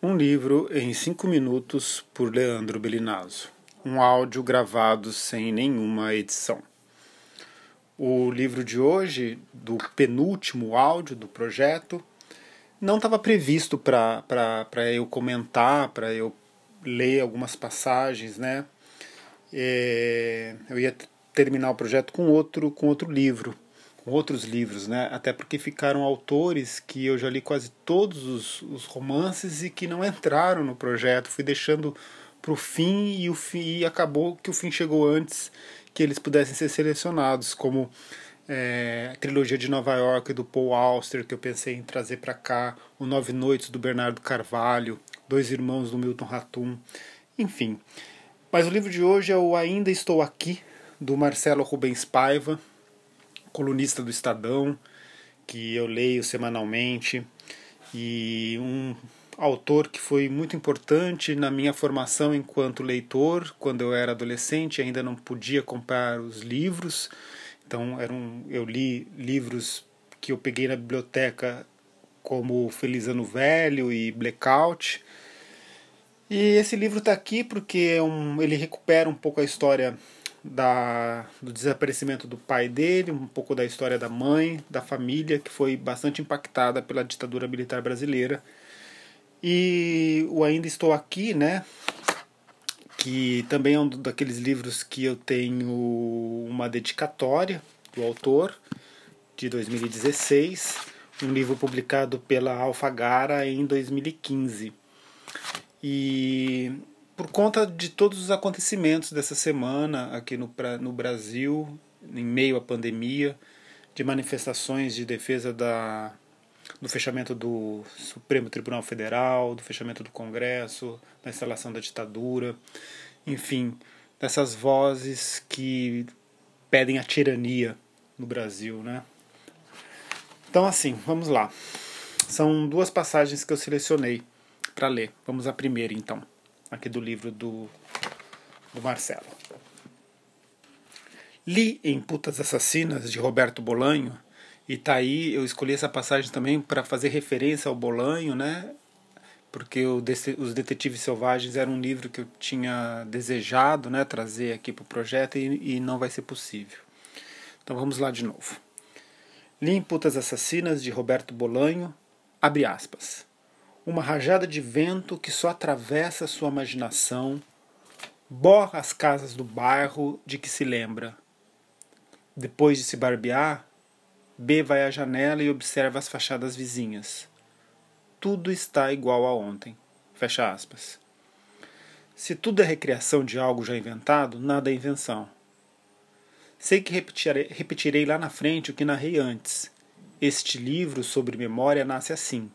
Um livro em cinco minutos por Leandro Belinazzo. Um áudio gravado sem nenhuma edição. O livro de hoje, do penúltimo áudio do projeto, não estava previsto para eu comentar, para eu ler algumas passagens, né? É, eu ia terminar o projeto com outro, com outro livro outros livros, né? Até porque ficaram autores que eu já li quase todos os, os romances e que não entraram no projeto. Fui deixando para o fim e o fim e acabou que o fim chegou antes que eles pudessem ser selecionados, como é, a trilogia de Nova York do Paul Auster que eu pensei em trazer para cá, o Nove Noites do Bernardo Carvalho, Dois Irmãos do Milton Ratum, enfim. Mas o livro de hoje é o Ainda Estou Aqui do Marcelo Rubens Paiva, colunista do Estadão, que eu leio semanalmente, e um autor que foi muito importante na minha formação enquanto leitor, quando eu era adolescente, ainda não podia comprar os livros, então eram, eu li livros que eu peguei na biblioteca como Feliz Ano Velho e Blackout. E esse livro está aqui porque é um, ele recupera um pouco a história da, do desaparecimento do pai dele, um pouco da história da mãe, da família, que foi bastante impactada pela ditadura militar brasileira. E o Ainda Estou Aqui, né? Que também é um daqueles livros que eu tenho uma dedicatória do autor, de 2016, um livro publicado pela Alfagara em 2015. E por conta de todos os acontecimentos dessa semana aqui no, no Brasil, em meio à pandemia, de manifestações de defesa da, do fechamento do Supremo Tribunal Federal, do fechamento do Congresso, da instalação da ditadura, enfim, dessas vozes que pedem a tirania no Brasil, né? Então, assim, vamos lá. São duas passagens que eu selecionei para ler. Vamos à primeira, então aqui do livro do, do Marcelo. Li em Putas Assassinas, de Roberto Bolanho, e tá aí, eu escolhi essa passagem também para fazer referência ao Bolanho, né? Porque Os Detetives Selvagens era um livro que eu tinha desejado né, trazer aqui para o projeto e, e não vai ser possível. Então vamos lá de novo. Li em Putas Assassinas, de Roberto Bolanho, abre aspas uma rajada de vento que só atravessa sua imaginação, borra as casas do bairro de que se lembra. Depois de se barbear, B vai à janela e observa as fachadas vizinhas. Tudo está igual a ontem. Fecha aspas. Se tudo é recriação de algo já inventado, nada é invenção. Sei que repetirei, repetirei lá na frente o que narrei antes. Este livro sobre memória nasce assim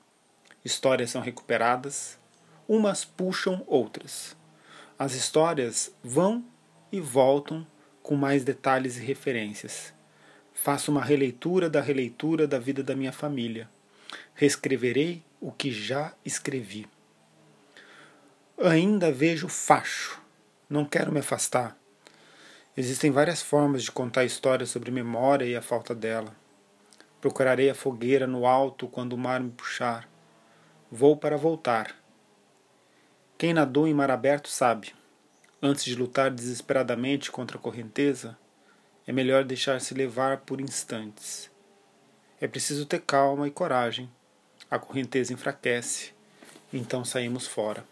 Histórias são recuperadas, umas puxam outras. As histórias vão e voltam com mais detalhes e referências. Faço uma releitura da releitura da vida da minha família. Reescreverei o que já escrevi. Ainda vejo facho. Não quero me afastar. Existem várias formas de contar histórias sobre memória e a falta dela. Procurarei a fogueira no alto quando o mar me puxar. Vou para voltar. Quem nadou em mar aberto sabe. Antes de lutar desesperadamente contra a correnteza, é melhor deixar-se levar por instantes. É preciso ter calma e coragem. A correnteza enfraquece, então saímos fora.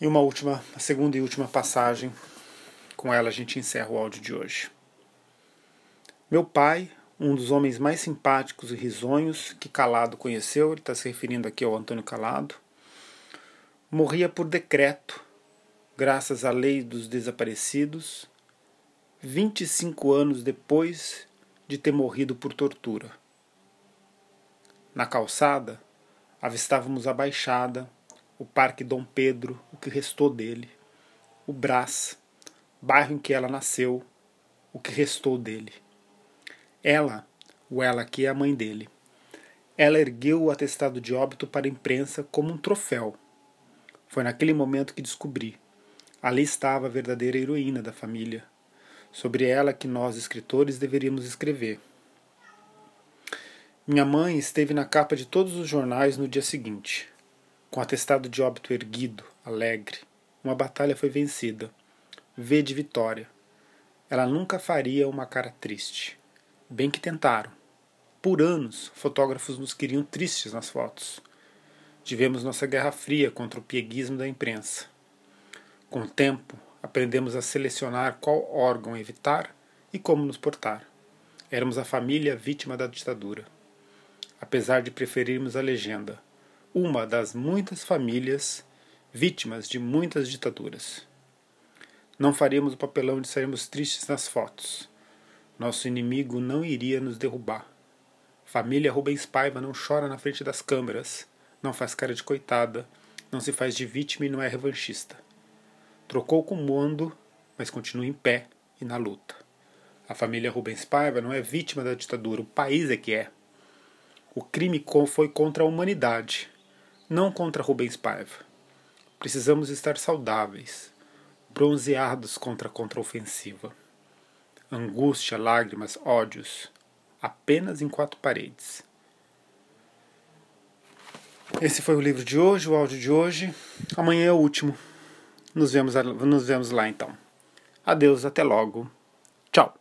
E uma última, a segunda e última passagem, com ela a gente encerra o áudio de hoje. Meu pai, um dos homens mais simpáticos e risonhos que Calado conheceu, ele está se referindo aqui ao Antônio Calado, morria por decreto, graças à lei dos desaparecidos, 25 anos depois de ter morrido por tortura. Na calçada, avistávamos a Baixada, o Parque Dom Pedro, o que restou dele, o Brás, bairro em que ela nasceu, o que restou dele. Ela, o ela que é a mãe dele, ela ergueu o atestado de óbito para a imprensa como um troféu. Foi naquele momento que descobri. Ali estava a verdadeira heroína da família. Sobre ela que nós, escritores, deveríamos escrever. Minha mãe esteve na capa de todos os jornais no dia seguinte, com atestado de óbito erguido, alegre. Uma batalha foi vencida. V de vitória. Ela nunca faria uma cara triste. Bem que tentaram. Por anos, fotógrafos nos queriam tristes nas fotos. Tivemos nossa guerra fria contra o pieguismo da imprensa. Com o tempo, aprendemos a selecionar qual órgão evitar e como nos portar. Éramos a família vítima da ditadura apesar de preferirmos a legenda, uma das muitas famílias vítimas de muitas ditaduras. Não faríamos o papelão de sairmos tristes nas fotos. Nosso inimigo não iria nos derrubar. Família Rubens Paiva não chora na frente das câmeras, não faz cara de coitada, não se faz de vítima e não é revanchista. Trocou com o mundo, mas continua em pé e na luta. A família Rubens Paiva não é vítima da ditadura, o país é que é. O crime foi contra a humanidade, não contra Rubens Paiva. Precisamos estar saudáveis, bronzeados contra a contraofensiva. Angústia, lágrimas, ódios, apenas em quatro paredes. Esse foi o livro de hoje, o áudio de hoje. Amanhã é o último. Nos vemos, nos vemos lá então. Adeus, até logo. Tchau.